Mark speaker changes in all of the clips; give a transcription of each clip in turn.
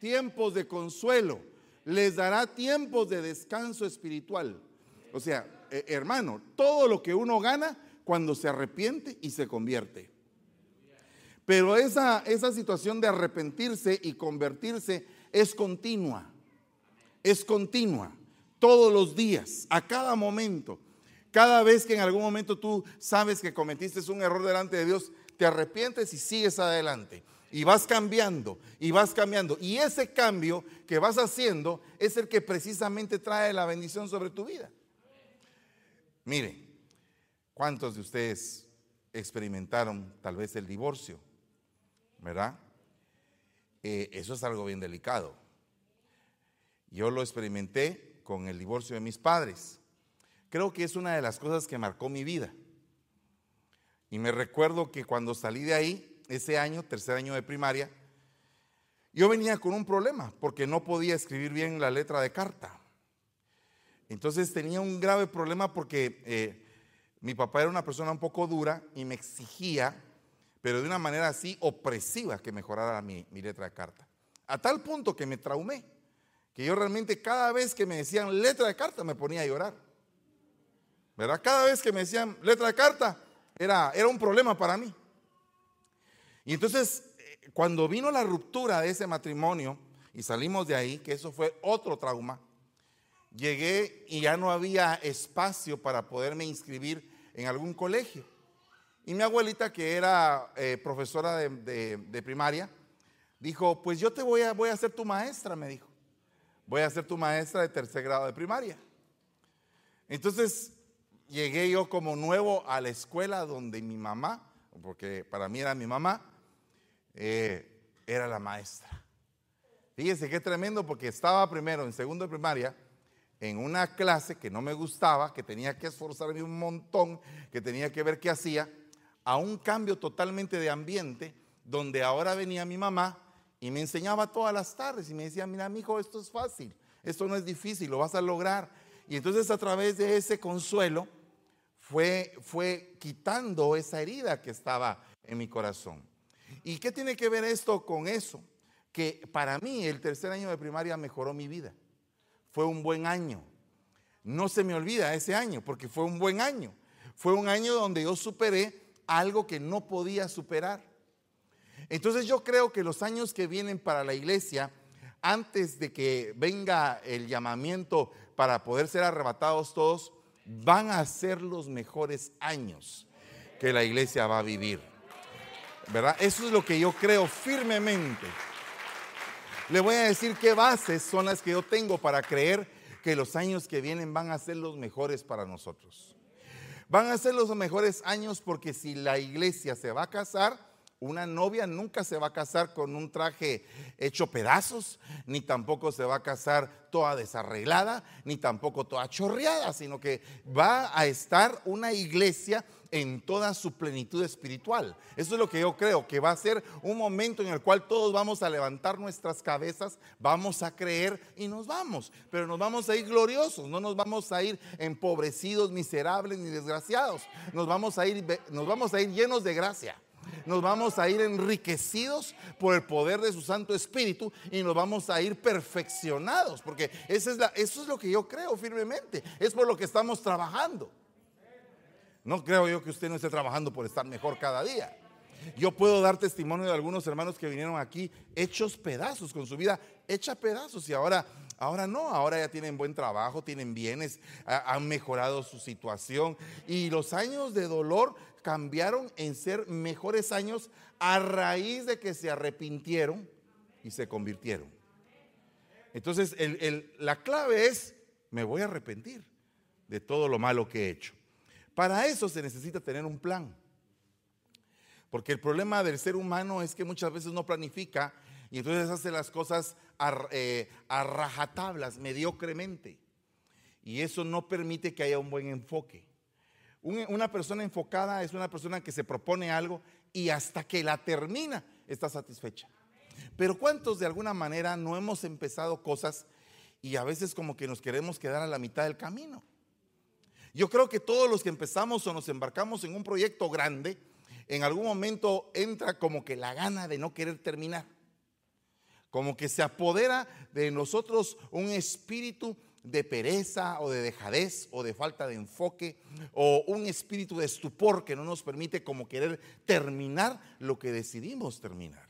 Speaker 1: tiempos de consuelo, les dará tiempos de descanso espiritual. O sea, eh, hermano, todo lo que uno gana cuando se arrepiente y se convierte. Pero esa, esa situación de arrepentirse y convertirse es continua. Es continua. Todos los días, a cada momento. Cada vez que en algún momento tú sabes que cometiste un error delante de Dios, te arrepientes y sigues adelante. Y vas cambiando, y vas cambiando. Y ese cambio que vas haciendo es el que precisamente trae la bendición sobre tu vida. Mire, ¿cuántos de ustedes experimentaron tal vez el divorcio? ¿Verdad? Eh, eso es algo bien delicado. Yo lo experimenté con el divorcio de mis padres. Creo que es una de las cosas que marcó mi vida. Y me recuerdo que cuando salí de ahí, ese año, tercer año de primaria, yo venía con un problema porque no podía escribir bien la letra de carta. Entonces tenía un grave problema porque eh, mi papá era una persona un poco dura y me exigía, pero de una manera así opresiva, que mejorara mi, mi letra de carta. A tal punto que me traumé, que yo realmente cada vez que me decían letra de carta me ponía a llorar. ¿Verdad? Cada vez que me decían letra de carta era, era un problema para mí. Y entonces, eh, cuando vino la ruptura de ese matrimonio y salimos de ahí, que eso fue otro trauma, llegué y ya no había espacio para poderme inscribir en algún colegio. Y mi abuelita, que era eh, profesora de, primaria, dijo, pues yo te voy a, voy a ser tu maestra, me dijo. Voy a ser tu maestra de tercer grado de primaria. Entonces llegué yo como nuevo a la escuela donde mi mamá, porque para mí era mi mamá, eh, era la maestra. Fíjense qué tremendo porque estaba primero en segundo de primaria en una clase que no me gustaba, que tenía que esforzarme un montón, que tenía que ver qué hacía, a un cambio totalmente de ambiente, donde ahora venía mi mamá y me enseñaba todas las tardes y me decía, mira, mi hijo, esto es fácil, esto no es difícil, lo vas a lograr. Y entonces a través de ese consuelo fue, fue quitando esa herida que estaba en mi corazón. ¿Y qué tiene que ver esto con eso? Que para mí el tercer año de primaria mejoró mi vida fue un buen año. No se me olvida ese año, porque fue un buen año. Fue un año donde yo superé algo que no podía superar. Entonces yo creo que los años que vienen para la iglesia, antes de que venga el llamamiento para poder ser arrebatados todos, van a ser los mejores años que la iglesia va a vivir. ¿Verdad? Eso es lo que yo creo firmemente. Le voy a decir qué bases son las que yo tengo para creer que los años que vienen van a ser los mejores para nosotros. Van a ser los mejores años porque si la iglesia se va a casar, una novia nunca se va a casar con un traje hecho pedazos, ni tampoco se va a casar toda desarreglada, ni tampoco toda chorreada, sino que va a estar una iglesia en toda su plenitud espiritual. Eso es lo que yo creo, que va a ser un momento en el cual todos vamos a levantar nuestras cabezas, vamos a creer y nos vamos. Pero nos vamos a ir gloriosos, no nos vamos a ir empobrecidos, miserables ni desgraciados. Nos vamos a ir, nos vamos a ir llenos de gracia. Nos vamos a ir enriquecidos por el poder de su Santo Espíritu y nos vamos a ir perfeccionados, porque es, eso es lo que yo creo firmemente, es por lo que estamos trabajando. No creo yo que usted no esté trabajando por estar mejor cada día. Yo puedo dar testimonio de algunos hermanos que vinieron aquí hechos pedazos con su vida, hecha pedazos y ahora, ahora no, ahora ya tienen buen trabajo, tienen bienes, han mejorado su situación y los años de dolor cambiaron en ser mejores años a raíz de que se arrepintieron y se convirtieron. Entonces, la clave es, me voy a arrepentir de todo lo malo que he hecho. Para eso se necesita tener un plan. Porque el problema del ser humano es que muchas veces no planifica y entonces hace las cosas a, eh, rajatablas, mediocremente. Y eso no permite que haya un buen enfoque. una persona enfocada es una persona que se propone algo y hasta que la termina está satisfecha. Pero ¿cuántos de alguna manera no hemos empezado cosas y a veces como que nos queremos quedar a la mitad del camino? Yo creo que todos los que empezamos o nos embarcamos en un proyecto grande, en algún momento entra como que la gana de no querer terminar. Como que se apodera de nosotros un espíritu de pereza o de dejadez o de falta de enfoque o un espíritu de estupor que no nos permite como querer terminar lo que decidimos terminar.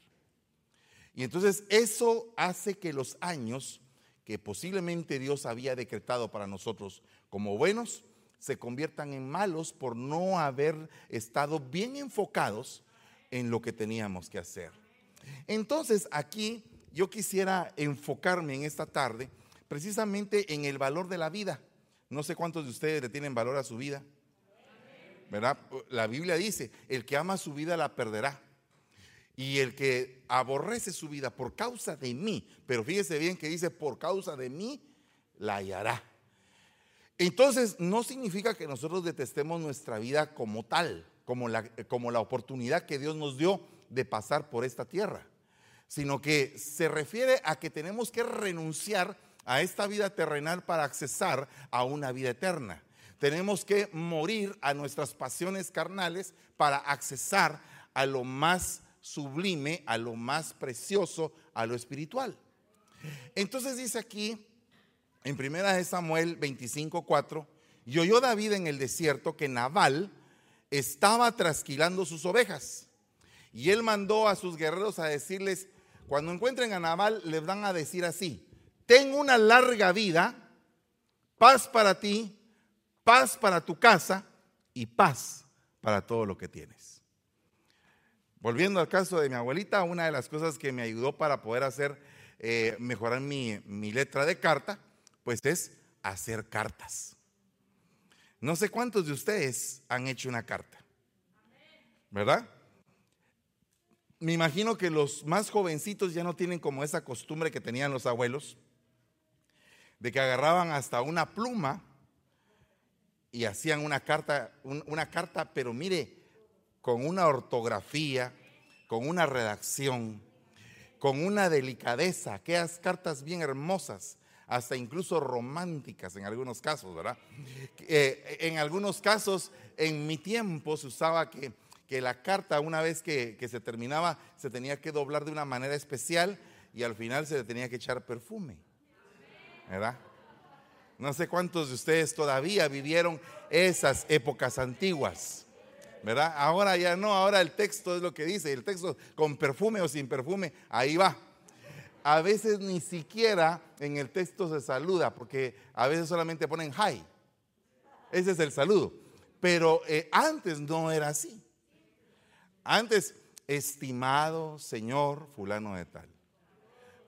Speaker 1: Y entonces eso hace que los años que posiblemente Dios había decretado para nosotros como buenos se conviertan en malos por no haber estado bien enfocados en lo que teníamos que hacer. Entonces aquí yo quisiera enfocarme en esta tarde precisamente en el valor de la vida. No sé cuántos de ustedes le tienen valor a su vida. ¿Verdad? La Biblia dice, el que ama su vida la perderá. Y el que aborrece su vida por causa de mí, pero fíjese bien que dice por causa de mí, la hallará. Entonces, no significa que nosotros detestemos nuestra vida como tal, como la, oportunidad que Dios nos dio de pasar por esta tierra, sino que se refiere a que tenemos que renunciar a esta vida terrenal para accesar a una vida eterna. Tenemos que morir a nuestras pasiones carnales para accesar a lo más sublime, a lo más precioso, a lo espiritual. Entonces dice aquí en primera de Samuel 25:4, y oyó David en el desierto que Nabal estaba trasquilando sus ovejas. Y él mandó a sus guerreros a decirles, cuando encuentren a Nabal, les van a decir así, ten una larga vida, paz para ti, paz para tu casa y paz para todo lo que tienes. Volviendo al caso de mi abuelita, una de las cosas que me ayudó para poder hacer, eh, mejorar mi, mi letra de carta, pues es hacer cartas. No sé cuántos de ustedes han hecho una carta, ¿verdad? Me imagino que los más jovencitos ya no tienen como esa costumbre que tenían los abuelos de que agarraban hasta una pluma y hacían una carta, una carta, pero mire, con una ortografía, con una redacción, con una delicadeza, aquellas cartas bien hermosas, hasta incluso románticas en algunos casos, ¿verdad? Eh, en algunos casos, en mi tiempo se usaba que, que la carta, una vez que, que se terminaba, se tenía que doblar de una manera especial y al final se le tenía que echar perfume. ¿verdad? No sé cuántos de ustedes todavía vivieron esas épocas antiguas. ¿Verdad? Ahora ya no, ahora el texto es lo que dice, el texto con perfume o sin perfume, ahí va. A veces ni siquiera en el texto se saluda, porque a veces solamente ponen hi. Ese es el saludo. Pero eh, antes no era así. Antes, estimado señor fulano de tal,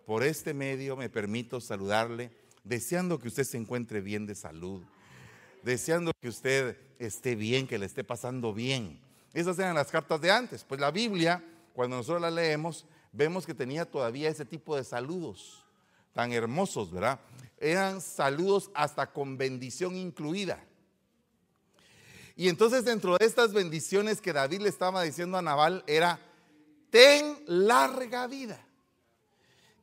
Speaker 1: por este medio me permito saludarle deseando que usted se encuentre bien de salud, deseando que usted esté bien, que le esté pasando bien. Esas eran las cartas de antes. Pues la Biblia, cuando nosotros la leemos, vemos que tenía todavía ese tipo de saludos tan hermosos, ¿verdad? Eran saludos hasta con bendición incluida. Y entonces dentro de estas bendiciones que David le estaba diciendo a Nabal era, ten larga vida.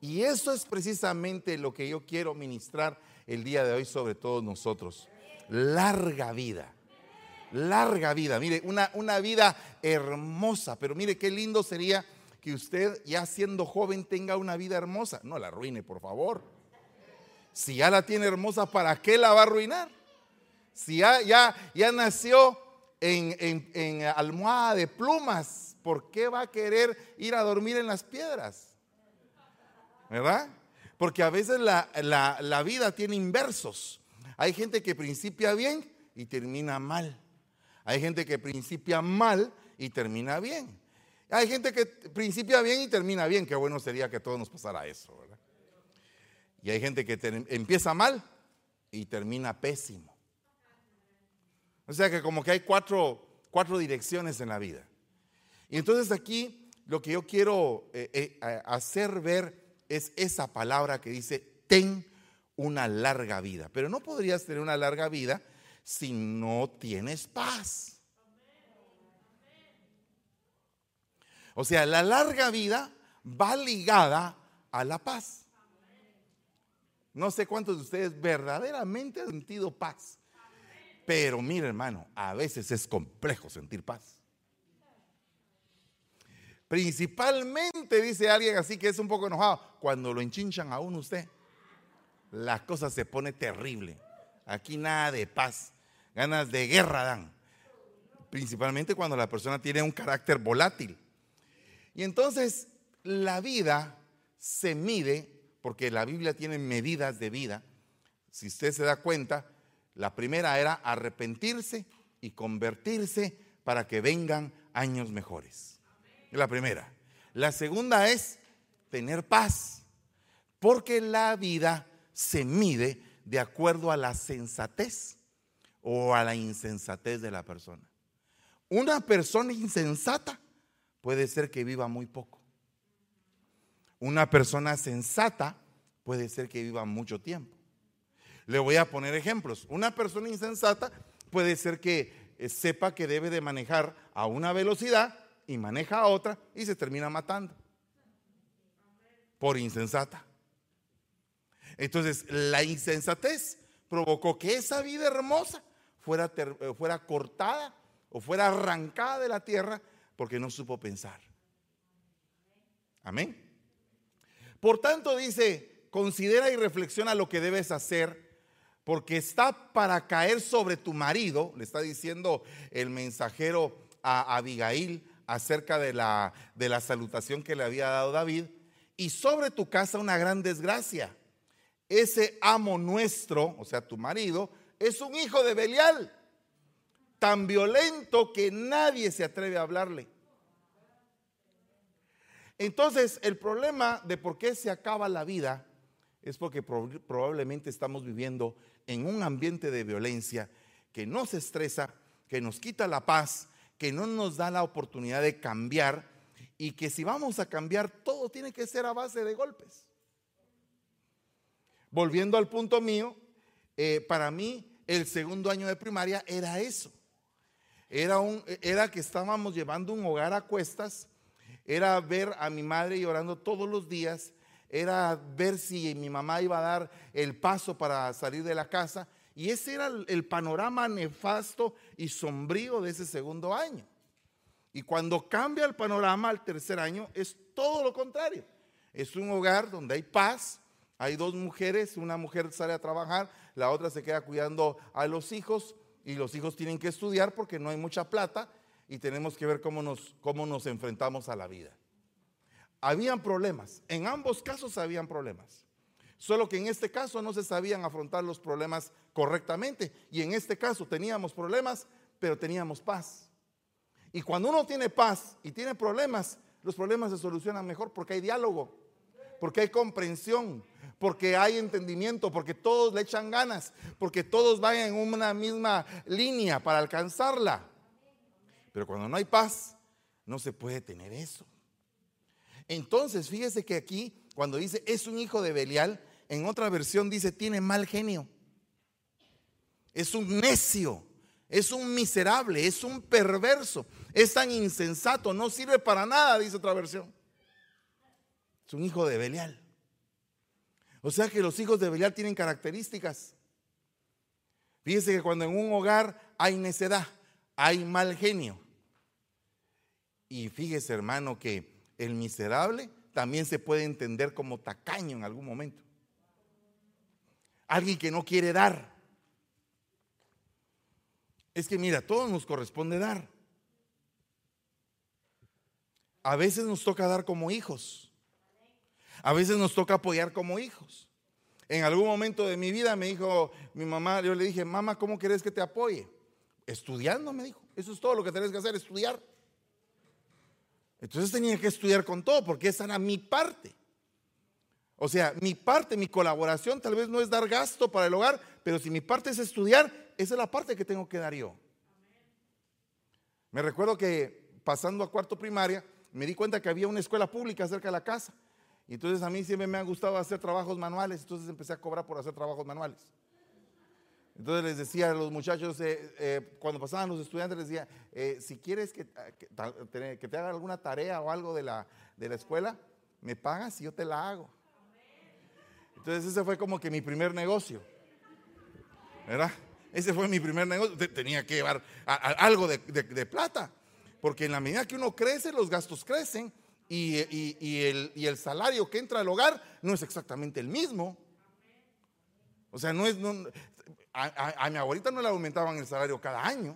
Speaker 1: Y eso es precisamente lo que yo quiero ministrar el día de hoy sobre todos nosotros. Larga vida. Larga vida. Mire, una, una vida hermosa. Pero mire qué lindo sería que usted ya siendo joven tenga una vida hermosa. No la arruine, por favor. Si ya la tiene hermosa, ¿para qué la va a arruinar? Si ya, ya, ya nació en, en, en almohada de plumas, ¿por qué va a querer ir a dormir en las piedras? ¿verdad? Porque a veces la, vida tiene inversos. Hay gente que principia bien y termina mal. Hay gente que principia mal y termina bien. Hay gente que principia bien y termina bien. Qué bueno sería que a todos nos pasara eso, ¿verdad? Y hay gente que empieza mal y termina pésimo. O sea que como que hay cuatro, cuatro direcciones en la vida. Y entonces aquí lo que yo quiero eh, eh, hacer ver es esa palabra que dice, ten una larga vida. Pero no podrías tener una larga vida si no tienes paz. O sea, la larga vida va ligada a la paz. No sé cuántos de ustedes verdaderamente han sentido paz. Pero mire hermano, a veces es complejo sentir paz. Principalmente, dice alguien así que es un poco enojado, cuando lo enchinchan a uno usted, la cosa se pone terrible. Aquí nada de paz, ganas de guerra dan. Principalmente cuando la persona tiene un carácter volátil. Y entonces la vida se mide, porque la Biblia tiene medidas de vida. Si usted se da cuenta, la primera era arrepentirse y convertirse para que vengan años mejores. La primera. La segunda es tener paz, porque la vida se mide de acuerdo a la sensatez o a la insensatez de la persona. Una persona insensata puede ser que viva muy poco. Una persona sensata puede ser que viva mucho tiempo. Le voy a poner ejemplos. Una persona insensata puede ser que eh, sepa que debe de manejar a una velocidad y maneja a otra y se termina matando. Por insensata. Entonces, la insensatez provocó que esa vida hermosa fuera, eh, fuera cortada o fuera arrancada de la tierra porque no supo pensar. Amén. Por tanto, dice, considera y reflexiona lo que debes hacer, porque está para caer sobre tu marido, le está diciendo el mensajero a Abigail acerca de la, de la salutación que le había dado David, y sobre tu casa una gran desgracia. Ese amo nuestro, o sea, tu marido, es un hijo de Belial, tan violento que nadie se atreve a hablarle. Entonces, el problema de por qué se acaba la vida es porque probablemente estamos viviendo en un ambiente de violencia que nos estresa, que nos quita la paz, que no nos da la oportunidad de cambiar y que si vamos a cambiar todo tiene que ser a base de golpes. Volviendo al punto mío, eh, para mí el segundo año de primaria era eso. Era, un, era que estábamos llevando un hogar a cuestas era ver a mi madre llorando todos los días, era ver si mi mamá iba a dar el paso para salir de la casa. Y ese era el panorama nefasto y sombrío de ese segundo año. Y cuando cambia el panorama al tercer año, es todo lo contrario. Es un hogar donde hay paz, hay dos mujeres, una mujer sale a trabajar, la otra se queda cuidando a los hijos y los hijos tienen que estudiar porque no hay mucha plata y tenemos que ver cómo nos, cómo nos enfrentamos a la vida. Habían problemas, en ambos casos habían problemas. Solo que en este caso no se sabían afrontar los problemas correctamente y en este caso teníamos problemas, pero teníamos paz. Y cuando uno tiene paz y tiene problemas, los problemas se solucionan mejor porque hay diálogo, porque hay comprensión, porque hay entendimiento, porque todos le echan ganas, porque todos van en una misma línea para alcanzarla. Pero cuando no hay paz, no se puede tener eso. Entonces, fíjese que aquí, cuando dice es un hijo de Belial, en otra versión dice tiene mal genio. Es un necio, es un miserable, es un perverso, es tan insensato, no sirve para nada, dice otra versión. Es un hijo de Belial. O sea que los hijos de Belial tienen características. Fíjese que cuando en un hogar hay necedad, hay mal genio, y fíjese, hermano, que el miserable también se puede entender como tacaño en algún momento. Alguien que no quiere dar. Es que mira, a todos nos corresponde dar. A veces nos toca dar como hijos. A veces nos toca apoyar como hijos. En algún momento de mi vida me dijo mi mamá, yo le dije, mamá, ¿cómo querés que te apoye? Estudiando, me dijo. Eso es todo lo que tenés que hacer, estudiar. Entonces tenía que estudiar con todo porque esa era mi parte. O sea, mi parte, mi colaboración tal vez no es dar gasto para el hogar, pero si mi parte es estudiar, esa es la parte que tengo que dar yo. Me recuerdo que pasando a cuarto primaria, me di cuenta que había una escuela pública cerca de la casa. Y entonces a mí siempre me ha gustado hacer trabajos manuales, entonces empecé a cobrar por hacer trabajos manuales. Entonces les decía a los muchachos, eh, eh, cuando pasaban los estudiantes, les decía, eh, si quieres que, que, te haga alguna tarea o algo de la, de la escuela, me pagas y yo te la hago. Entonces ese fue como que mi primer negocio. ¿Verdad? Ese fue mi primer negocio. Tenía que llevar algo de, de, plata. Porque en la medida que uno crece, los gastos crecen y, el, salario que entra al hogar no es exactamente el mismo. O sea, no es. a, mi abuelita no le aumentaban el salario cada año.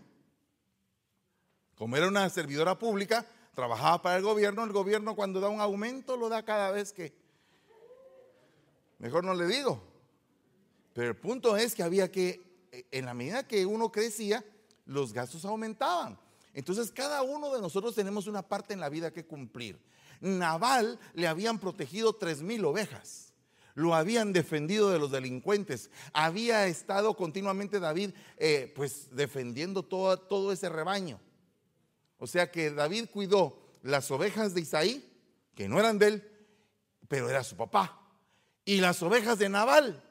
Speaker 1: Como era una servidora pública, trabajaba para el gobierno. El gobierno, cuando da un aumento, lo da cada vez que. Mejor no le digo. Pero el punto es que había que, en la medida que uno crecía, los gastos aumentaban. Entonces, cada uno de nosotros tenemos una parte en la vida que cumplir. Naval le habían protegido tres mil ovejas. Lo habían defendido de los delincuentes. Había estado continuamente David, eh, pues, defendiendo todo, todo ese rebaño. O sea que David cuidó las ovejas de Isaí, que no eran de él, pero era su papá. Y las ovejas de Naval.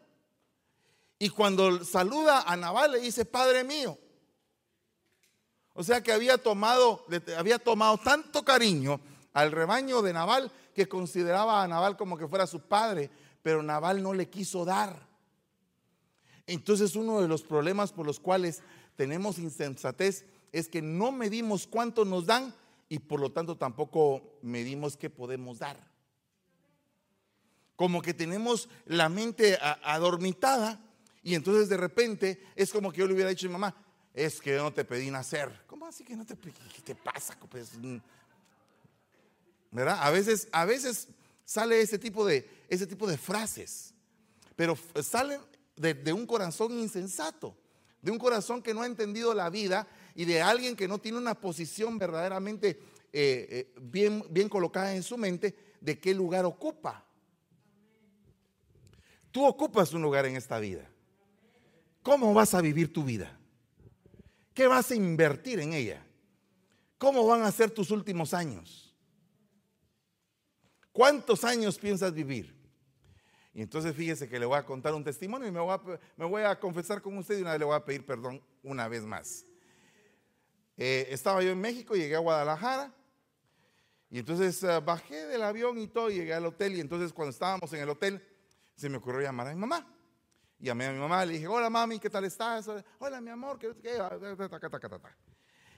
Speaker 1: Y cuando saluda a Naval le dice, Padre mío. O sea que había tomado, había tomado tanto cariño al rebaño de Naval que consideraba a Naval como que fuera su padre, pero Naval no le quiso dar. Entonces uno de los problemas por los cuales tenemos insensatez es que no medimos cuánto nos dan y por lo tanto tampoco medimos qué podemos dar. Como que tenemos la mente adormitada y entonces de repente es como que yo le hubiera dicho a mi mamá, es que yo no te pedí nacer. ¿Cómo así que no te pedí? ¿Qué te pasa? Pues, A veces, a veces sale ese tipo de, ese tipo de frases, pero salen de, un corazón insensato, de un corazón que no ha entendido la vida y de alguien que no tiene una posición verdaderamente eh, eh, bien colocada en su mente de qué lugar ocupa. Tú ocupas un lugar en esta vida. ¿Cómo vas a vivir tu vida? ¿Qué vas a invertir en ella? ¿Cómo van a ser tus últimos años? ¿Cuántos años piensas vivir? Y entonces fíjese que le voy a contar un testimonio y me voy a, confesar con usted y una vez le voy a pedir perdón una vez más. Eh, estaba yo en México, llegué a Guadalajara y entonces eh, bajé del avión y todo, llegué al hotel y entonces cuando estábamos en el hotel se me ocurrió llamar a mi mamá. Y llamé a mi mamá, le dije, hola mami, ¿qué tal estás? Hola mi amor, ¿qué, qué?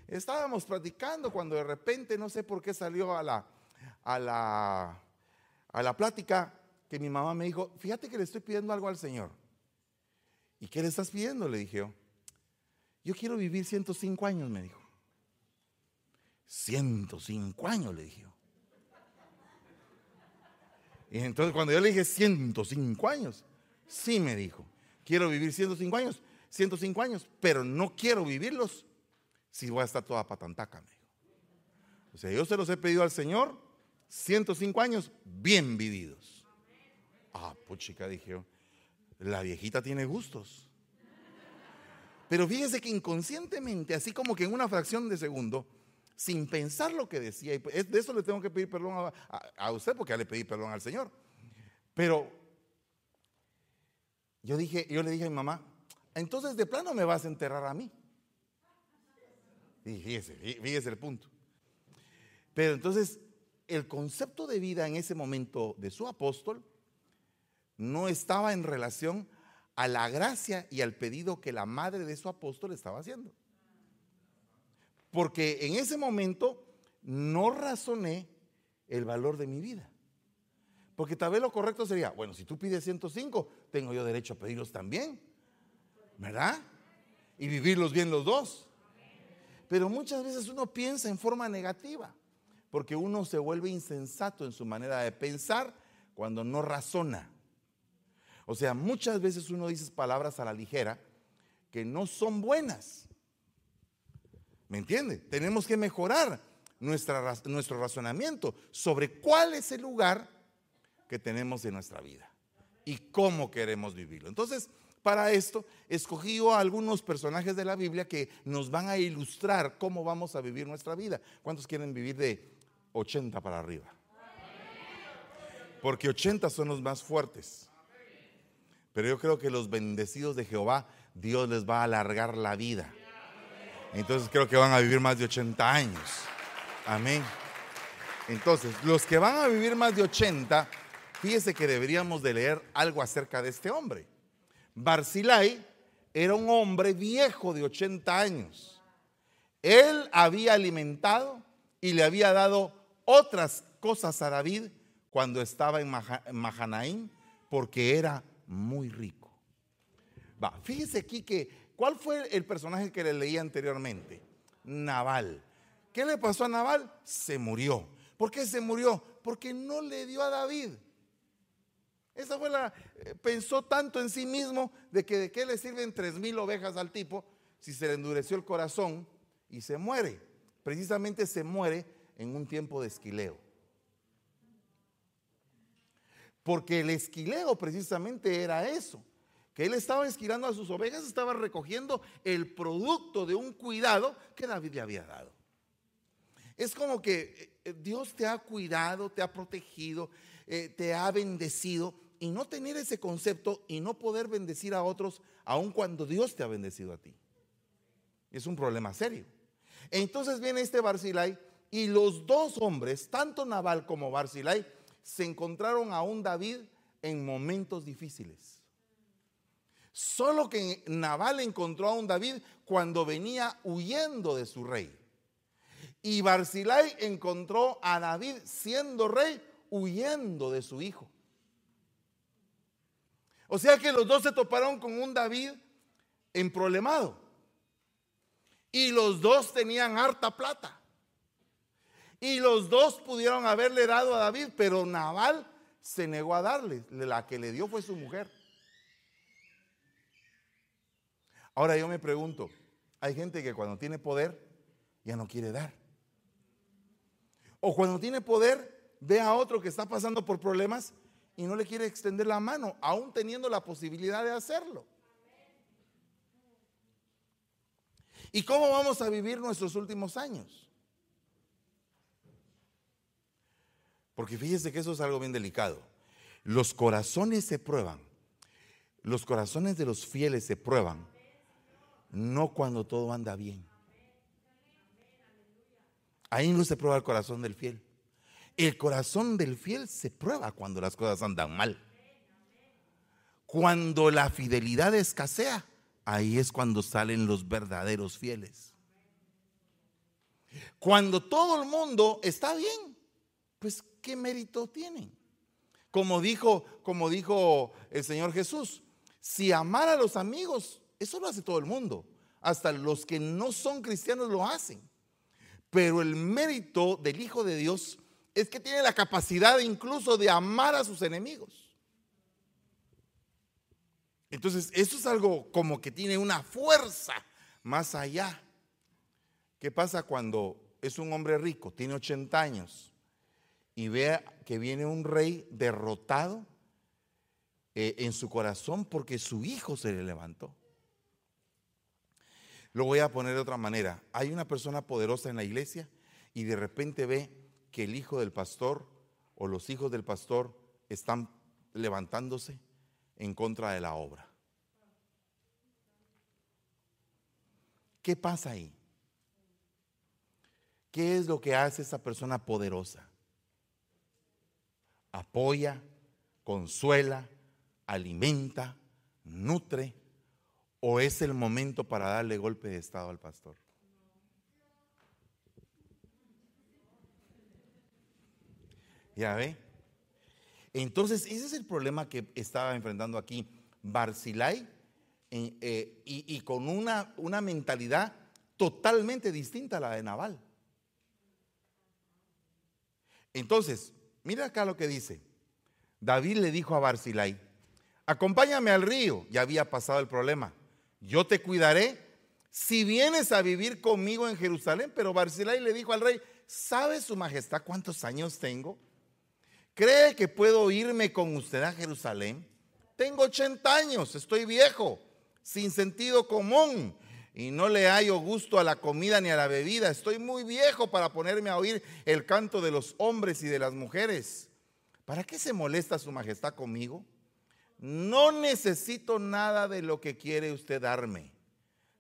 Speaker 1: Estábamos platicando cuando de repente, no sé por qué salió a la, a la a la plática que mi mamá me dijo, fíjate que le estoy pidiendo algo al Señor. ¿Y qué le estás pidiendo? Le dije yo. Yo quiero vivir 105 años, me dijo. 105 años, le dije yo. Y entonces cuando yo le dije 105 años, sí me dijo, quiero vivir 105 años, 105 años, pero no quiero vivirlos si voy a estar toda patantaca, me dijo. O sea, yo se los he pedido al Señor 105 años bien vividos. Ah, puchica, dije yo, la viejita tiene gustos. Pero fíjese que inconscientemente, así como que en una fracción de segundo, sin pensar lo que decía, y de eso le tengo que pedir perdón a, usted porque le pedí perdón al Señor. Pero yo dije, yo le dije a mi mamá, entonces de plano me vas a enterrar a mí. Y fíjese, fíjese el punto. Pero entonces el concepto de vida en ese momento de su apóstol no estaba en relación a la gracia y al pedido que la madre de su apóstol estaba haciendo. Porque en ese momento no razoné el valor de mi vida. Porque tal vez lo correcto sería, bueno, si tú pides 105, tengo yo derecho a pedirlos también. ¿Verdad? Y vivirlos bien los dos. Pero muchas veces uno piensa en forma negativa porque uno se vuelve insensato en su manera de pensar cuando no razona. O sea, muchas veces uno dice palabras a la ligera que no son buenas. ¿Me entiende? Tenemos que mejorar nuestro razonamiento sobre cuál es el lugar que tenemos en nuestra vida y cómo queremos vivirlo. Entonces, para esto, escogí a algunos personajes de la Biblia que nos van a ilustrar cómo vamos a vivir nuestra vida. ¿Cuántos quieren vivir de 80 para arriba. Porque 80 son los más fuertes. Pero yo creo que los bendecidos de Jehová, Dios les va a alargar la vida. Entonces creo que van a vivir más de 80 años. Amén. Entonces, los que van a vivir más de 80, fíjese que deberíamos de leer algo acerca de este hombre. Barzilai era un hombre viejo de 80 años. Él había alimentado y le había dado otras cosas a David cuando estaba en Mahanaim, porque era muy rico. Va, fíjese aquí que, ¿cuál fue el personaje que le leí anteriormente? Naval. ¿Qué le pasó a Naval? Se murió. ¿Por qué se murió? Porque no le dio a David. Esa fue la, eh, pensó tanto en sí mismo de que de qué le sirven tres mil ovejas al tipo si se le endureció el corazón y se muere. Precisamente se muere en un tiempo de esquileo. Porque el esquileo precisamente era eso, que él estaba esquilando a sus ovejas, estaba recogiendo el producto de un cuidado que David le había dado. Es como que eh, Dios te ha cuidado, te ha protegido, eh, te ha bendecido y no tener ese concepto y no poder bendecir a otros aun cuando Dios te ha bendecido a ti. Es un problema serio. Entonces viene este Barzilai y los dos hombres, tanto Naval como Barzilai, se encontraron a un David en momentos difíciles. Solo que Naval encontró a un David cuando venía huyendo de su rey. Y Barzilai encontró a David siendo rey huyendo de su hijo. O sea que los dos se toparon con un David en problemado. Y los dos tenían harta plata. Y los dos pudieron haberle dado a David, pero Naval se negó a darle. La que le dio fue su mujer. Ahora yo me pregunto, hay gente que cuando tiene poder ya no quiere dar. O cuando tiene poder ve a otro que está pasando por problemas y no le quiere extender la mano, aún teniendo la posibilidad de hacerlo. ¿Y cómo vamos a vivir nuestros últimos años? Porque fíjese que eso es algo bien delicado. Los corazones se prueban. Los corazones de los fieles se prueban. No cuando todo anda bien. Ahí no se prueba el corazón del fiel. El corazón del fiel se prueba cuando las cosas andan mal. Cuando la fidelidad escasea, ahí es cuando salen los verdaderos fieles. Cuando todo el mundo está bien, pues ¿qué mérito tienen? Como dijo, como dijo el Señor Jesús, si amar a los amigos, eso lo hace todo el mundo. Hasta los que no son cristianos lo hacen. Pero el mérito del Hijo de Dios es que tiene la capacidad incluso de amar a sus enemigos. Entonces, eso es algo como que tiene una fuerza más allá. ¿Qué pasa cuando es un hombre rico, tiene 80 años y ve que viene un rey derrotado eh, en su corazón porque su hijo se le levantó? Lo voy a poner de otra manera. Hay una persona poderosa en la iglesia y de repente ve que el hijo del pastor o los hijos del pastor están levantándose en contra de la obra. ¿Qué pasa ahí? ¿Qué es lo que hace esa persona poderosa? Apoya, consuela, alimenta, nutre, o es el momento para darle golpe de estado al pastor? ¿Ya ve? Entonces, ese es el problema que estaba enfrentando aquí Barzilai eh, y, con una, una mentalidad totalmente distinta a la de Naval. Entonces, mira acá lo que dice. David le dijo a Barzilai, acompáñame al río, ya había pasado el problema. Yo te cuidaré si vienes a vivir conmigo en Jerusalén. Pero Barzilai le dijo al rey, ¿sabe su majestad cuántos años tengo? ¿Cree que puedo irme con usted a Jerusalén? Tengo 80 años, estoy viejo, sin sentido común y no le hallo gusto a la comida ni a la bebida. Estoy muy viejo para ponerme a oír el canto de los hombres y de las mujeres. ¿Para qué se molesta su majestad conmigo? No necesito nada de lo que quiere usted darme.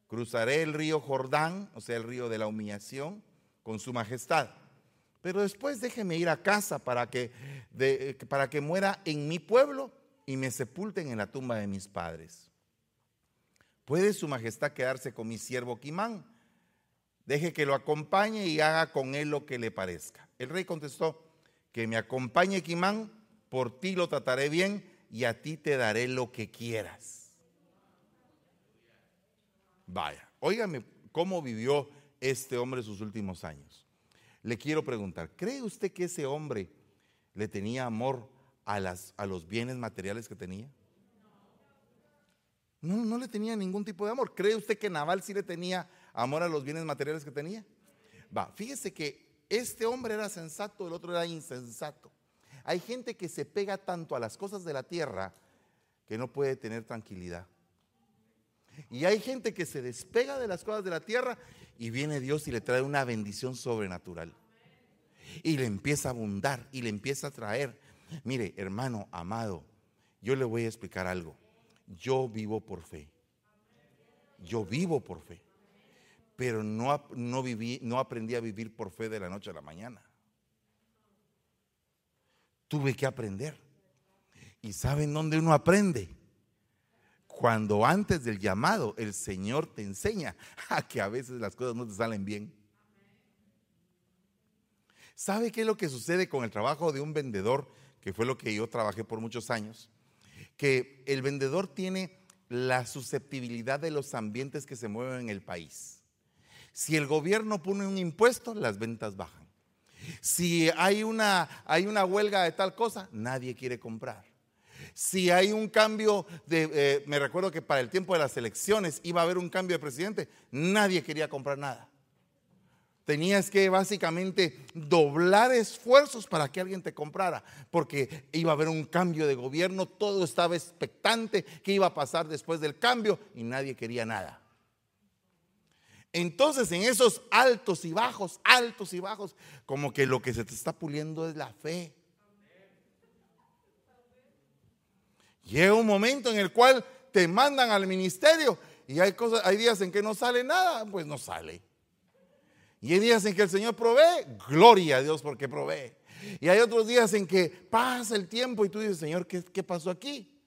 Speaker 1: Cruzaré el río Jordán, o sea, el río de la humillación, con su majestad pero después déjeme ir a casa para que, para que muera en mi pueblo y me sepulten en la tumba de mis padres. ¿Puede su majestad quedarse con mi siervo Quimán? Deje que lo acompañe y haga con él lo que le parezca. El rey contestó, que me acompañe Quimán, por ti lo trataré bien y a ti te daré lo que quieras. Vaya, óigame cómo vivió este hombre sus últimos años. Le quiero preguntar, ¿cree usted que ese hombre le tenía amor a, los bienes materiales que tenía? No, no le tenía ningún tipo de amor. ¿Cree usted que Naval sí le tenía amor a los bienes materiales que tenía? Va, fíjese que este hombre era sensato, el otro era insensato. Hay gente que se pega tanto a las cosas de la tierra que no puede tener tranquilidad. Y hay gente que se despega de las cosas de la tierra y viene Dios y le trae una bendición sobrenatural. Y le empieza a abundar y le empieza a traer. Mire, hermano amado, yo le voy a explicar algo. Yo vivo por fe. Yo vivo por fe. Pero no, no, viví, no aprendí a vivir por fe de la noche a la mañana. Tuve que aprender. ¿Y saben dónde uno aprende? cuando antes del llamado el Señor te enseña a que a veces las cosas no te salen bien. ¿Sabe qué es lo que sucede con el trabajo de un vendedor, que fue lo que yo trabajé por muchos años? Que el vendedor tiene la susceptibilidad de los ambientes que se mueven en el país. Si el gobierno pone un impuesto, las ventas bajan. Si hay una, hay una huelga de tal cosa, nadie quiere comprar. Si hay un cambio de, eh, me recuerdo que para el tiempo de las elecciones iba a haber un cambio de presidente, nadie quería comprar nada. Tenías que básicamente doblar esfuerzos para que alguien te comprara, porque iba a haber un cambio de gobierno, todo estaba expectante, qué iba a pasar después del cambio y nadie quería nada. Entonces en esos altos y bajos, altos y bajos, como que lo que se te está puliendo es la fe. Llega un momento en el cual te mandan al ministerio y hay cosas, hay días en que no sale nada, pues no sale. Y hay días en que el Señor provee, gloria a Dios porque provee. Y hay otros días en que pasa el tiempo y tú dices, Señor, ¿qué, qué pasó aquí?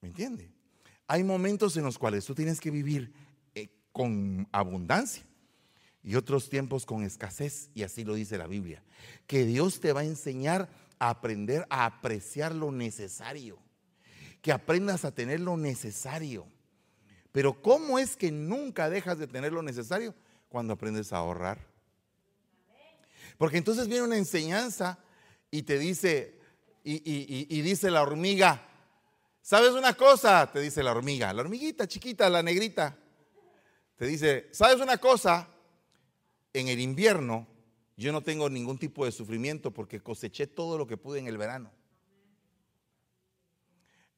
Speaker 1: ¿Me entiende? Hay momentos en los cuales tú tienes que vivir eh, con abundancia y otros tiempos con escasez, y así lo dice la Biblia. Que Dios te va a enseñar aprender a apreciar lo necesario, que aprendas a tener lo necesario. Pero ¿cómo es que nunca dejas de tener lo necesario? Cuando aprendes a ahorrar. Porque entonces viene una enseñanza y te dice, y, dice la hormiga, ¿sabes una cosa? Te dice la hormiga, la hormiguita chiquita, la negrita. Te dice, ¿sabes una cosa? En el invierno yo no tengo ningún tipo de sufrimiento porque coseché todo lo que pude en el verano.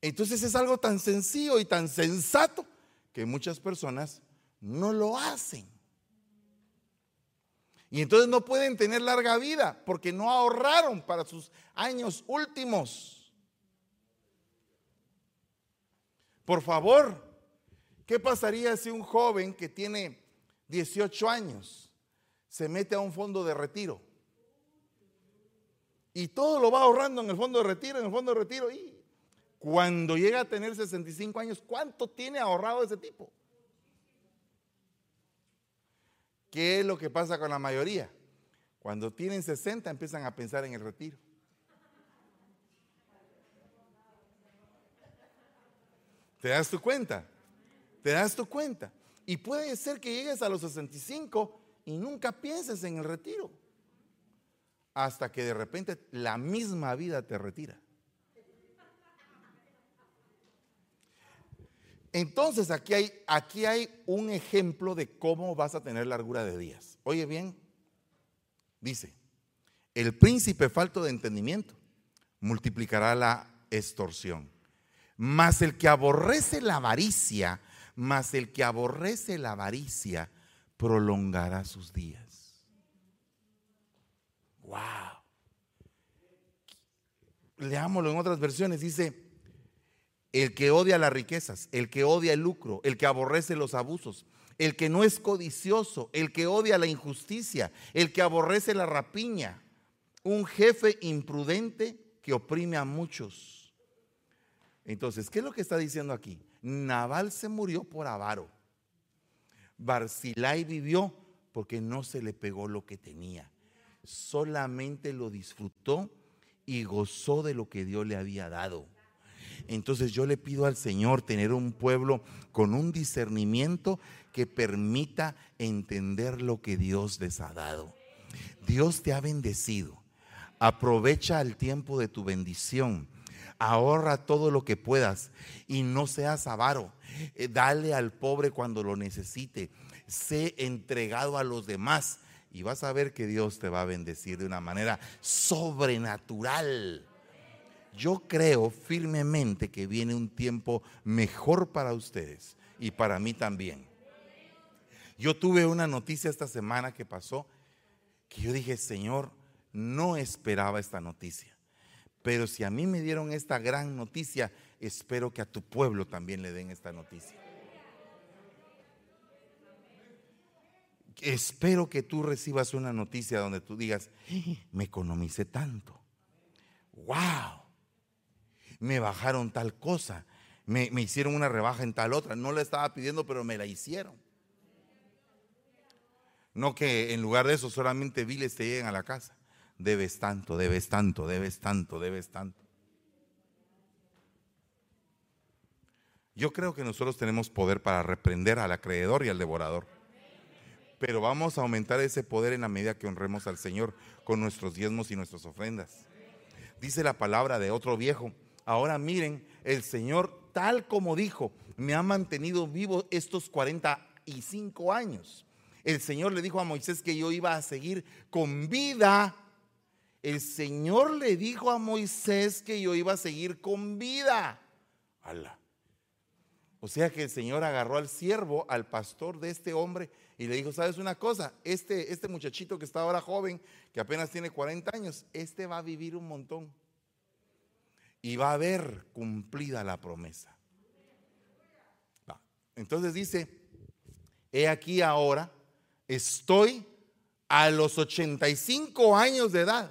Speaker 1: Entonces es algo tan sencillo y tan sensato que muchas personas no lo hacen. Y entonces no pueden tener larga vida porque no ahorraron para sus años últimos. Por favor, ¿qué pasaría si un joven que tiene 18 años se mete a un fondo de retiro. Y todo lo va ahorrando en el fondo de retiro, en el fondo de retiro. Y cuando llega a tener 65 años, ¿cuánto tiene ahorrado ese tipo? ¿Qué es lo que pasa con la mayoría? Cuando tienen 60 empiezan a pensar en el retiro. ¿Te das tu cuenta? ¿Te das tu cuenta? Y puede ser que llegues a los 65 y nunca pienses en el retiro. Hasta que de repente la misma vida te retira. Entonces aquí hay, aquí hay un ejemplo de cómo vas a tener largura de días. Oye bien, dice, el príncipe falto de entendimiento multiplicará la extorsión. Mas el que aborrece la avaricia, mas el que aborrece la avaricia, prolongará sus días. Wow. Leámoslo en otras versiones. Dice, el que odia las riquezas, el que odia el lucro, el que aborrece los abusos, el que no es codicioso, el que odia la injusticia, el que aborrece la rapiña, un jefe imprudente que oprime a muchos. Entonces, ¿qué es lo que está diciendo aquí? Naval se murió por avaro. Barzilai vivió porque no se le pegó lo que tenía. Solamente lo disfrutó y gozó de lo que Dios le había dado. Entonces yo le pido al Señor tener un pueblo con un discernimiento que permita entender lo que Dios les ha dado. Dios te ha bendecido. Aprovecha el tiempo de tu bendición. Ahorra todo lo que puedas y no seas avaro. Eh, dale al pobre cuando lo necesite. Sé entregado a los demás y vas a ver que Dios te va a bendecir de una manera sobrenatural. Yo creo firmemente que viene un tiempo mejor para ustedes y para mí también. Yo tuve una noticia esta semana que pasó que yo dije, Señor, no esperaba esta noticia. Pero si a mí me dieron esta gran noticia, espero que a tu pueblo también le den esta noticia. Espero que tú recibas una noticia donde tú digas, me economicé tanto. ¡Wow! Me bajaron tal cosa. Me, me hicieron una rebaja en tal otra. No la estaba pidiendo, pero me la hicieron. No que en lugar de eso solamente viles te lleguen a la casa. Debes tanto, debes tanto, debes tanto, debes tanto. Yo creo que nosotros tenemos poder para reprender al acreedor y al devorador. Pero vamos a aumentar ese poder en la medida que honremos al Señor con nuestros diezmos y nuestras ofrendas. Dice la palabra de otro viejo. Ahora miren, el Señor, tal como dijo, me ha mantenido vivo estos 45 años el Señor le dijo a Moisés que yo iba a seguir con vida. El Señor le dijo a Moisés que yo iba a seguir con vida. O sea que el Señor agarró al siervo, al pastor de este hombre, y le dijo, ¿sabes una cosa? Este, este muchachito que está ahora joven, que apenas tiene 40 años, este va a vivir un montón. Y va a ver cumplida la promesa. Entonces dice, he aquí ahora Estoy a los 85 años de edad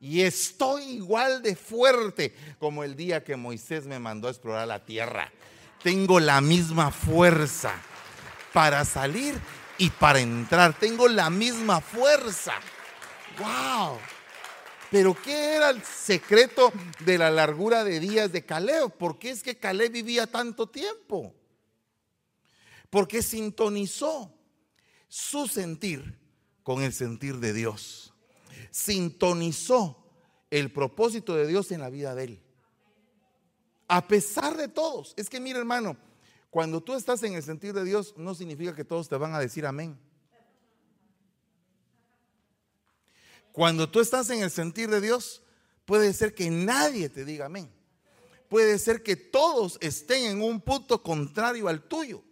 Speaker 1: y estoy igual de fuerte como el día que Moisés me mandó a explorar la tierra. Tengo la misma fuerza para salir y para entrar. Tengo la misma fuerza. ¡Wow! Pero ¿qué era el secreto de la largura de días de Caleb? ¿Por qué es que Caleb vivía tanto tiempo? Porque sintonizó su sentir con el sentir de Dios. Sintonizó el propósito de Dios en la vida de él. A pesar de todos. Es que mira hermano, cuando tú estás en el sentir de Dios no significa que todos te van a decir amén. Cuando tú estás en el sentir de Dios, puede ser que nadie te diga amén. Puede ser que todos estén en un punto contrario al tuyo.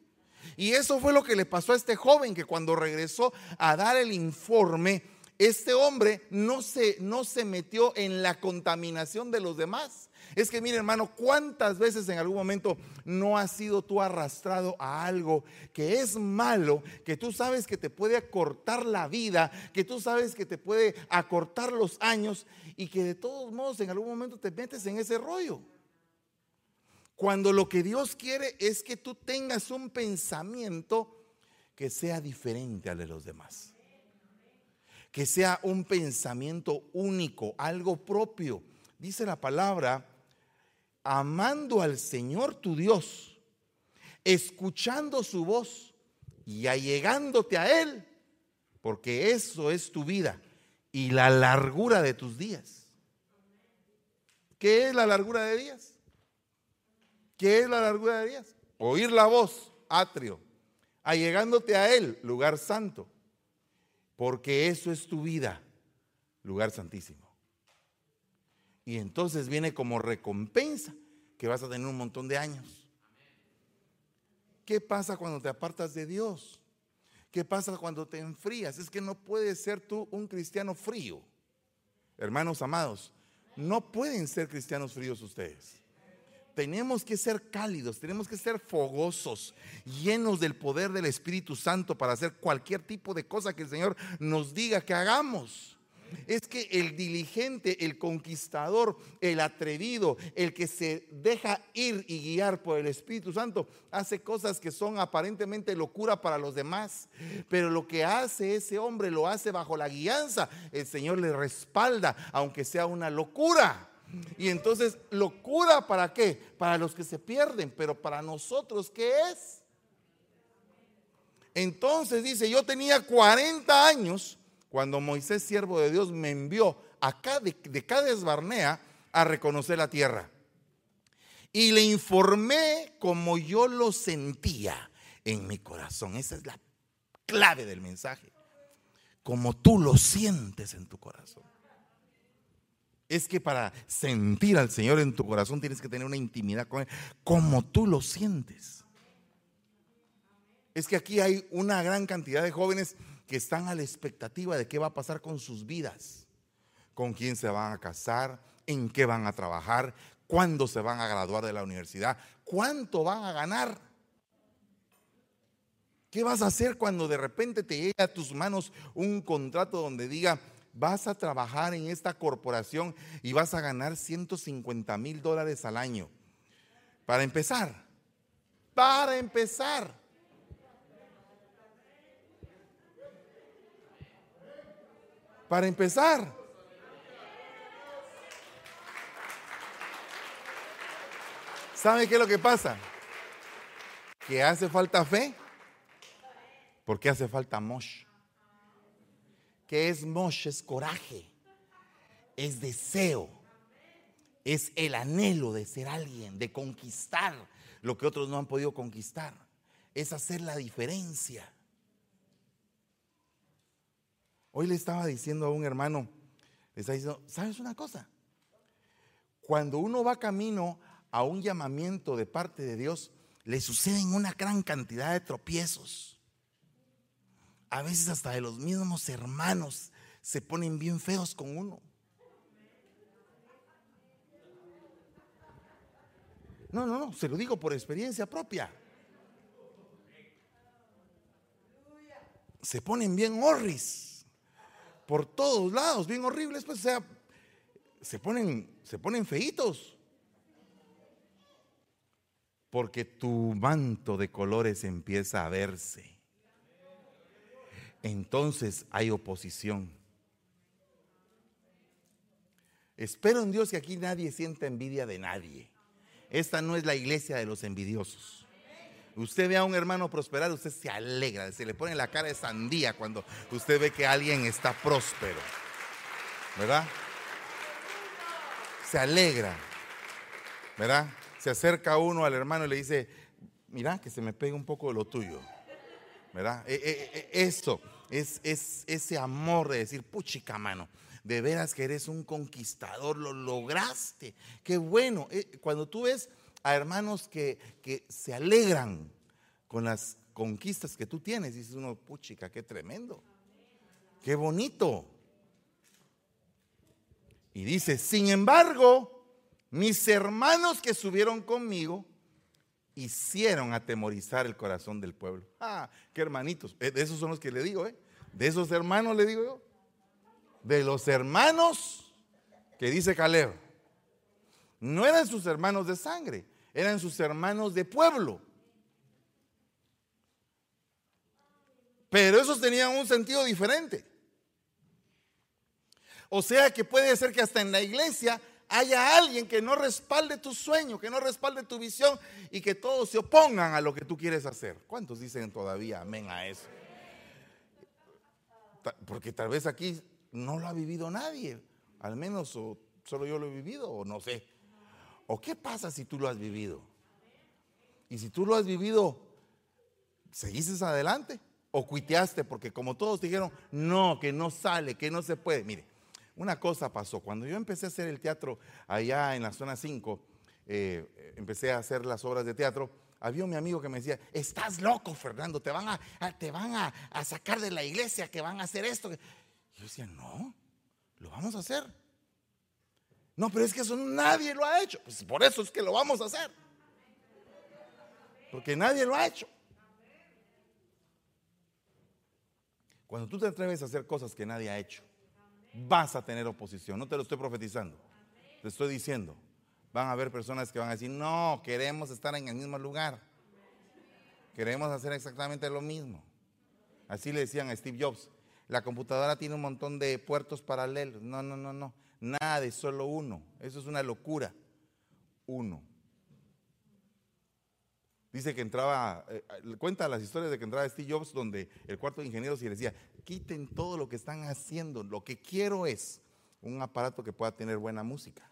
Speaker 1: Y eso fue lo que le pasó a este joven que cuando regresó a dar el informe, este hombre no se, no se metió en la contaminación de los demás. Es que mire hermano, ¿cuántas veces en algún momento no has sido tú arrastrado a algo que es malo, que tú sabes que te puede acortar la vida, que tú sabes que te puede acortar los años y que de todos modos en algún momento te metes en ese rollo? Cuando lo que Dios quiere es que tú tengas un pensamiento que sea diferente al de los demás. Que sea un pensamiento único, algo propio. Dice la palabra, amando al Señor tu Dios, escuchando su voz y allegándote a Él, porque eso es tu vida y la largura de tus días. ¿Qué es la largura de días? ¿Qué es la largura de días? Oír la voz, atrio, allegándote a Él, lugar santo, porque eso es tu vida, lugar santísimo. Y entonces viene como recompensa que vas a tener un montón de años. ¿Qué pasa cuando te apartas de Dios? ¿Qué pasa cuando te enfrías? Es que no puedes ser tú un cristiano frío. Hermanos amados, no pueden ser cristianos fríos ustedes tenemos que ser cálidos, tenemos que ser fogosos, llenos del poder del Espíritu Santo para hacer cualquier tipo de cosa que el Señor nos diga que hagamos. Es que el diligente, el conquistador, el atrevido, el que se deja ir y guiar por el Espíritu Santo, hace cosas que son aparentemente locura para los demás. Pero lo que hace ese hombre lo hace bajo la guianza. El Señor le respalda, aunque sea una locura. Y entonces, locura para qué? Para los que se pierden, pero para nosotros, ¿qué es? Entonces dice, yo tenía 40 años cuando Moisés, siervo de Dios, me envió acá de, de Barnea a reconocer la tierra. Y le informé como yo lo sentía en mi corazón. Esa es la clave del mensaje. Como tú lo sientes en tu corazón. Es que para sentir al Señor en tu corazón tienes que tener una intimidad con Él, como tú lo sientes. Es que aquí hay una gran cantidad de jóvenes que están a la expectativa de qué va a pasar con sus vidas, con quién se van a casar, en qué van a trabajar, cuándo se van a graduar de la universidad, cuánto van a ganar. ¿Qué vas a hacer cuando de repente te llegue a tus manos un contrato donde diga, vas a trabajar en esta corporación y vas a ganar 150 mil dólares al año? Para empezar, para empezar. Para empezar. ¿Sabe qué es lo que pasa? Que hace falta fe porque hace falta mosh. ¿Qué es mosh? Es coraje, es deseo, es el anhelo de ser alguien, de conquistar lo que otros no han podido conquistar. Es hacer la diferencia. Hoy le estaba diciendo a un hermano, le estaba diciendo, ¿sabes una cosa? Cuando uno va camino a un llamamiento de parte de Dios, le suceden una gran cantidad de tropiezos. A veces hasta de los mismos hermanos se ponen bien feos con uno. No, no, no, se lo digo por experiencia propia. Se ponen bien horris por todos lados, bien horribles, pues, sea, se ponen, se ponen feitos. Porque tu manto de colores empieza a verse. Entonces hay oposición. Espero en Dios que aquí nadie sienta envidia de nadie. Esta no es la iglesia de los envidiosos. Usted ve a un hermano prosperar, usted se alegra, se le pone la cara de sandía cuando usted ve que alguien está próspero. ¿Verdad? Se alegra. ¿Verdad? Se acerca uno al hermano y le dice, mira, que se me pegue un poco de lo tuyo. ¿Verdad? E, e, e, eso es, es ese amor de decir, puchica mano, de veras que eres un conquistador, lo lograste. Qué bueno. Eh, cuando tú ves a hermanos que, que se alegran con las conquistas que tú tienes. Dices uno, puchica, qué tremendo. Qué bonito. Y dice, sin embargo, mis hermanos que subieron conmigo hicieron atemorizar el corazón del pueblo. Ah, qué hermanitos. Eh, de esos son los que le digo, ¿eh? De esos hermanos le digo yo. De los hermanos que dice Caleb. No eran sus hermanos de sangre, eran sus hermanos de pueblo. Pero esos tenían un sentido diferente. O sea que puede ser que hasta en la iglesia haya alguien que no respalde tu sueño, que no respalde tu visión y que todos se opongan a lo que tú quieres hacer. ¿Cuántos dicen todavía amén a eso? Porque tal vez aquí no lo ha vivido nadie, al menos solo yo lo he vivido o no sé. ¿O qué pasa si tú lo has vivido? Y si tú lo has vivido, ¿seguiste adelante? ¿O cuiteaste? Porque como todos dijeron, no, que no sale, que no se puede. Mire, una cosa pasó. Cuando yo empecé a hacer el teatro allá en la zona 5, eh, empecé a hacer las obras de teatro, había un mi amigo que me decía, estás loco, Fernando, te van, a, te van a, sacar de la iglesia, que van a hacer esto. Y yo decía, no, lo vamos a hacer. No, pero es que eso nadie lo ha hecho. Pues por eso es que lo vamos a hacer. Porque nadie lo ha hecho. Cuando tú te atreves a hacer cosas que nadie ha hecho, vas a tener oposición. No te lo estoy profetizando, te estoy diciendo. Van a haber personas que van a decir, no, queremos estar en el mismo lugar. Queremos hacer exactamente lo mismo. Así le decían a Steve Jobs. La computadora tiene un montón de puertos paralelos. No, no, no, no. Nada de solo uno. Eso es una locura. Uno. Dice que entraba, eh, cuenta las historias de que entraba Steve Jobs donde el cuarto de ingenieros y decía, quiten todo lo que están haciendo. Lo que quiero es un aparato que pueda tener buena música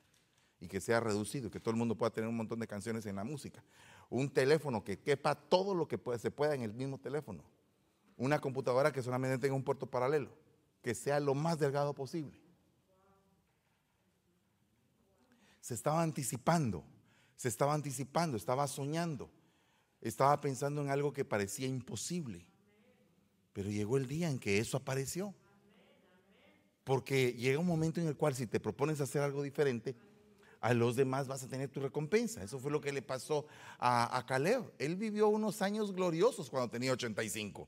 Speaker 1: y que sea reducido, que todo el mundo pueda tener un montón de canciones en la música. Un teléfono que quepa todo lo que se pueda en el mismo teléfono. Una computadora que solamente tenga un puerto paralelo, que sea lo más delgado posible. Se estaba anticipando, se estaba anticipando, estaba soñando, estaba pensando en algo que parecía imposible. Pero llegó el día en que eso apareció. Porque llega un momento en el cual si te propones hacer algo diferente, a los demás vas a tener tu recompensa. Eso fue lo que le pasó a, a Caleb. Él vivió unos años gloriosos cuando tenía 85.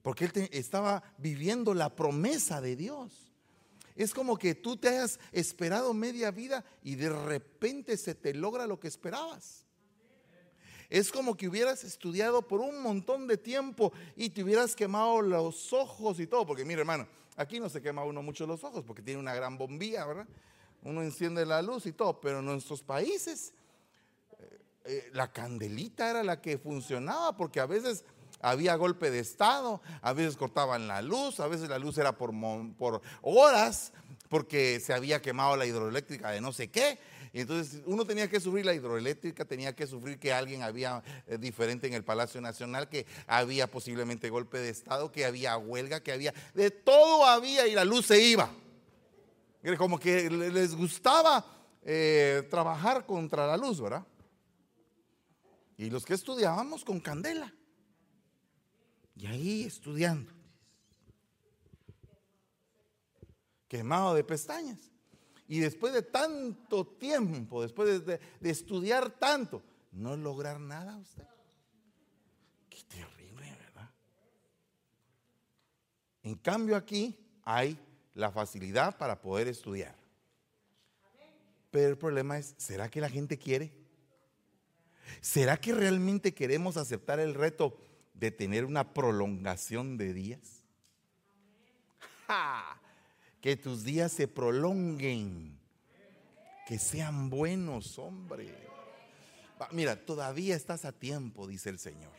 Speaker 1: Porque él estaba viviendo la promesa de Dios. Es como que tú te hayas esperado media vida y de repente se te logra lo que esperabas. Es como que hubieras estudiado por un montón de tiempo y te hubieras quemado los ojos y todo. Porque mire hermano, aquí no se quema uno mucho los ojos porque tiene una gran bombilla, ¿verdad? uno enciende la luz y todo, pero en nuestros países eh, eh, la candelita era la que funcionaba porque a veces había golpe de estado, a veces cortaban la luz, a veces la luz era por, por horas porque se había quemado la hidroeléctrica de no sé qué. Y entonces uno tenía que sufrir la hidroeléctrica, tenía que sufrir que alguien había eh, diferente en el Palacio Nacional, que había posiblemente golpe de Estado, que había huelga, que había, de todo había y la luz se iba. Como que les gustaba eh, trabajar contra la luz, ¿verdad? Y los que estudiábamos con candela. Y ahí estudiando. Quemado de pestañas. Y después de tanto tiempo, después de, estudiar tanto, no lograr nada usted. Qué terrible, ¿verdad? En cambio aquí hay la facilidad para poder estudiar. Pero el problema es, ¿será que la gente quiere? ¿Será que realmente queremos aceptar el reto de tener una prolongación de días? Que tus días se prolonguen, que sean buenos, hombre. Mira, todavía estás a tiempo, dice el Señor.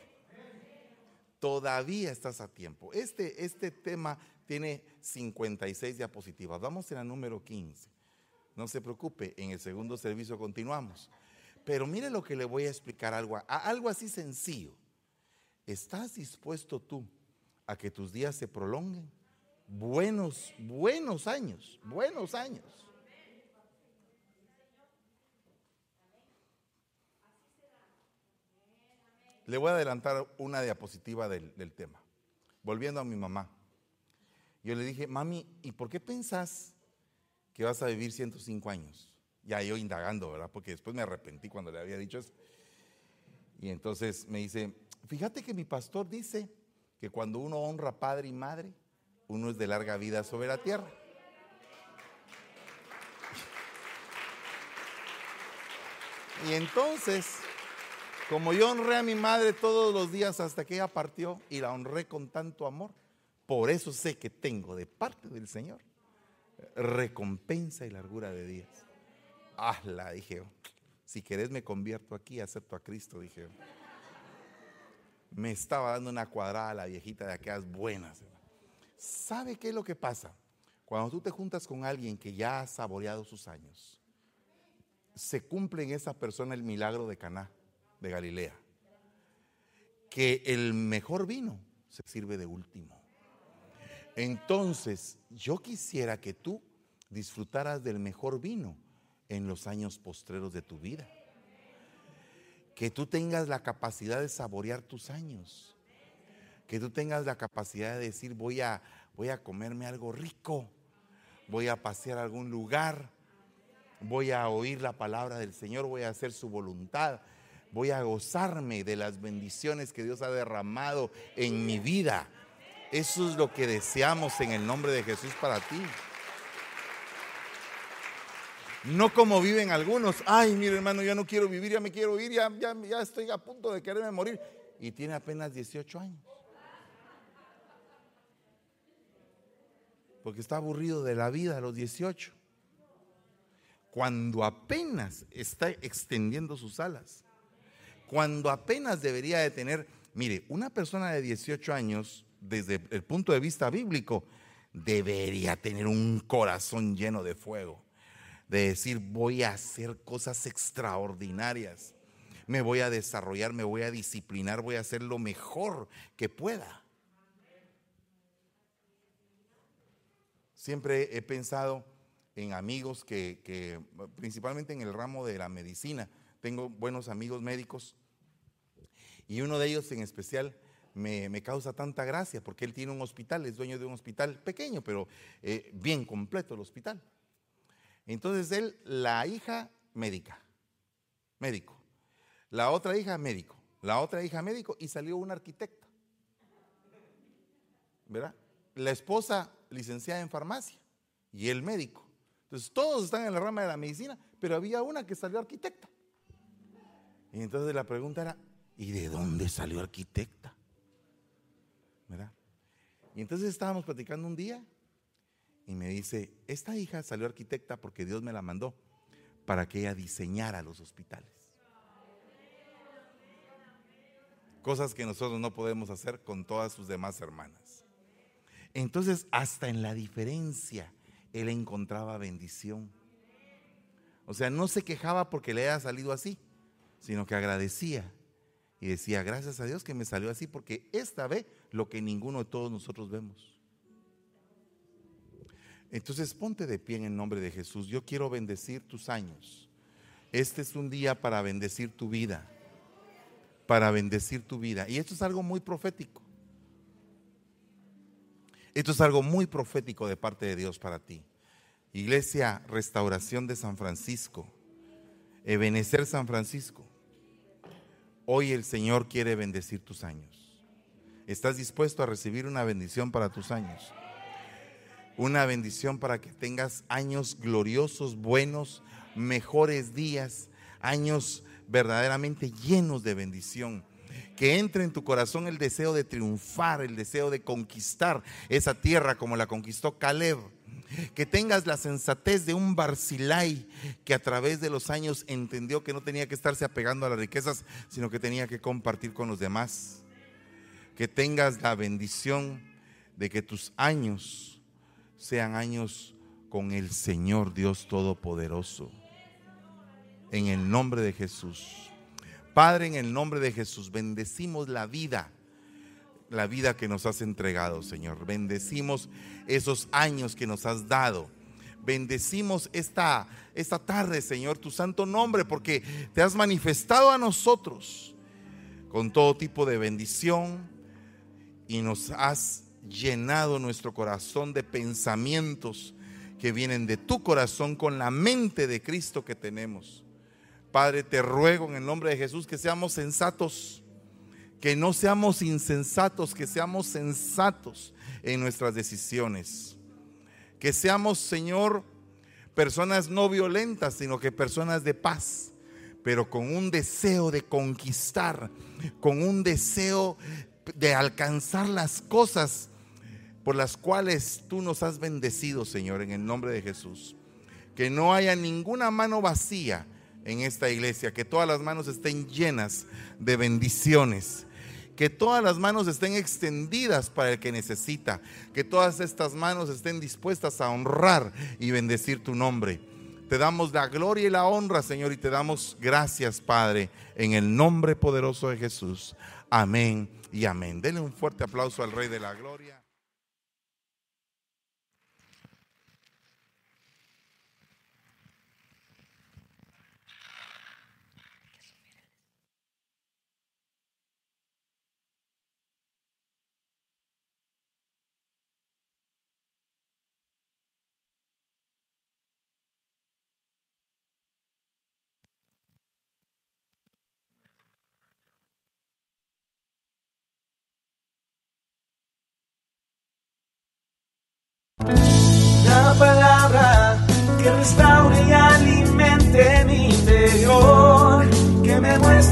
Speaker 1: Todavía estás a tiempo. Este, este tema tiene 56 diapositivas. Vamos en la número 15. No se preocupe, en el segundo servicio continuamos. Pero mire lo que le voy a explicar, algo, algo así sencillo. ¿Estás dispuesto tú a que tus días se prolonguen? Buenos, buenos años, buenos años. Le voy a adelantar una diapositiva del, del tema. Volviendo a mi mamá. Yo le dije, mami, ¿y por qué pensás que vas a vivir 105 años? Ya yo indagando, ¿verdad? Porque después me arrepentí cuando le había dicho eso. Y entonces me dice, fíjate que mi pastor dice que cuando uno honra padre y madre, uno es de larga vida sobre la tierra. Y entonces, como yo honré a mi madre todos los días hasta que ella partió y la honré con tanto amor, por eso sé que tengo de parte del Señor recompensa y largura de días. la dije. Si querés me convierto aquí, acepto a Cristo, dije. Me estaba dando una cuadrada a la viejita de aquellas buenas. ¿Sabe qué es lo que pasa? Cuando tú te juntas con alguien que ya ha saboreado sus años, se cumple en esa persona el milagro de Caná, de Galilea. Que el mejor vino se sirve de último. Entonces, yo quisiera que tú disfrutaras del mejor vino en los años postreros de tu vida. Que tú tengas la capacidad de saborear tus años. Que tú tengas la capacidad de decir, voy a, voy a comerme algo rico. Voy a pasear a algún lugar. Voy a oír la palabra del Señor. Voy a hacer su voluntad. Voy a gozarme de las bendiciones que Dios ha derramado en mi vida eso es lo que deseamos en el nombre de Jesús para ti. No como viven algunos. Ay, mire hermano, ya no quiero vivir, ya me quiero ir, ya, ya, ya estoy a punto de quererme morir. Y tiene apenas 18 años. Porque está aburrido de la vida a los 18. Cuando apenas está extendiendo sus alas. Cuando apenas debería de tener, mire, una persona de 18 años, desde el punto de vista bíblico, debería tener un corazón lleno de fuego de decir voy a hacer cosas extraordinarias, me voy a desarrollar, me voy a disciplinar, voy a hacer lo mejor que pueda. Siempre he pensado en amigos que, principalmente en el ramo de la medicina, tengo buenos amigos médicos y uno de ellos en especial me, causa tanta gracia porque él tiene un hospital, es dueño de un hospital pequeño, pero eh, bien completo el hospital. Entonces él, la hija médica, médico. La otra hija médico. La otra hija médico y salió una arquitecta. ¿Verdad? La esposa licenciada en farmacia y el médico. Entonces todos están en la rama de la medicina, pero había una que salió arquitecta. Y entonces la pregunta era, ¿y de dónde salió arquitecta? ¿Verdad? Y entonces estábamos platicando un día y me dice, esta hija salió arquitecta porque Dios me la mandó para que ella diseñara los hospitales. Cosas que nosotros no podemos hacer con todas sus demás hermanas. Entonces, hasta en la diferencia, él encontraba bendición. O sea, no se quejaba porque le haya salido así, sino que agradecía y decía, gracias a Dios que me salió así, porque esta ve lo que ninguno de todos nosotros vemos. Entonces ponte de pie en el nombre de Jesús. Yo quiero bendecir tus años. Este es un día para bendecir tu vida. Para bendecir tu vida. Y esto es algo muy profético. Esto es algo muy profético de parte de Dios para ti. Iglesia Restauración de San Francisco. Ebenecer San Francisco. Hoy el Señor quiere bendecir tus años. ¿Estás dispuesto a recibir una bendición para tus años? Una bendición para que tengas años gloriosos, buenos, mejores días, años verdaderamente llenos de bendición. Que entre en tu corazón el deseo de triunfar, el deseo de conquistar esa tierra como la conquistó Caleb. Que tengas la sensatez de un Barzilai que a través de los años entendió que no tenía que estarse apegando a las riquezas, sino que tenía que compartir con los demás. Que tengas la bendición de que tus años sean años con el Señor Dios Todopoderoso. En el nombre de Jesús. Padre, en el nombre de Jesús, bendecimos la vida, la vida que nos has entregado, Señor. Bendecimos esos años que nos has dado. Bendecimos esta, esta tarde, Señor, tu santo nombre, porque te has manifestado a nosotros con todo tipo de bendición y nos has llenado nuestro corazón de pensamientos que vienen de tu corazón con la mente de Cristo que tenemos. Padre, te ruego en el nombre de Jesús que seamos sensatos, que no seamos insensatos, que seamos sensatos en nuestras decisiones. Que seamos, Señor, personas no violentas, sino que personas de paz, pero con un deseo de conquistar, con un deseo de alcanzar las cosas por las cuales tú nos has bendecido, Señor, en el nombre de Jesús. Que no haya ninguna mano vacía en esta iglesia, que todas las manos estén llenas de bendiciones, que todas las manos estén extendidas para el que necesita, que todas estas manos estén dispuestas a honrar y bendecir tu nombre. Te damos la gloria y la honra, Señor, y te damos gracias, Padre, en el nombre poderoso de Jesús. Amén y amén. Denle un fuerte aplauso al Rey de la Gloria.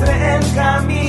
Speaker 2: El camino.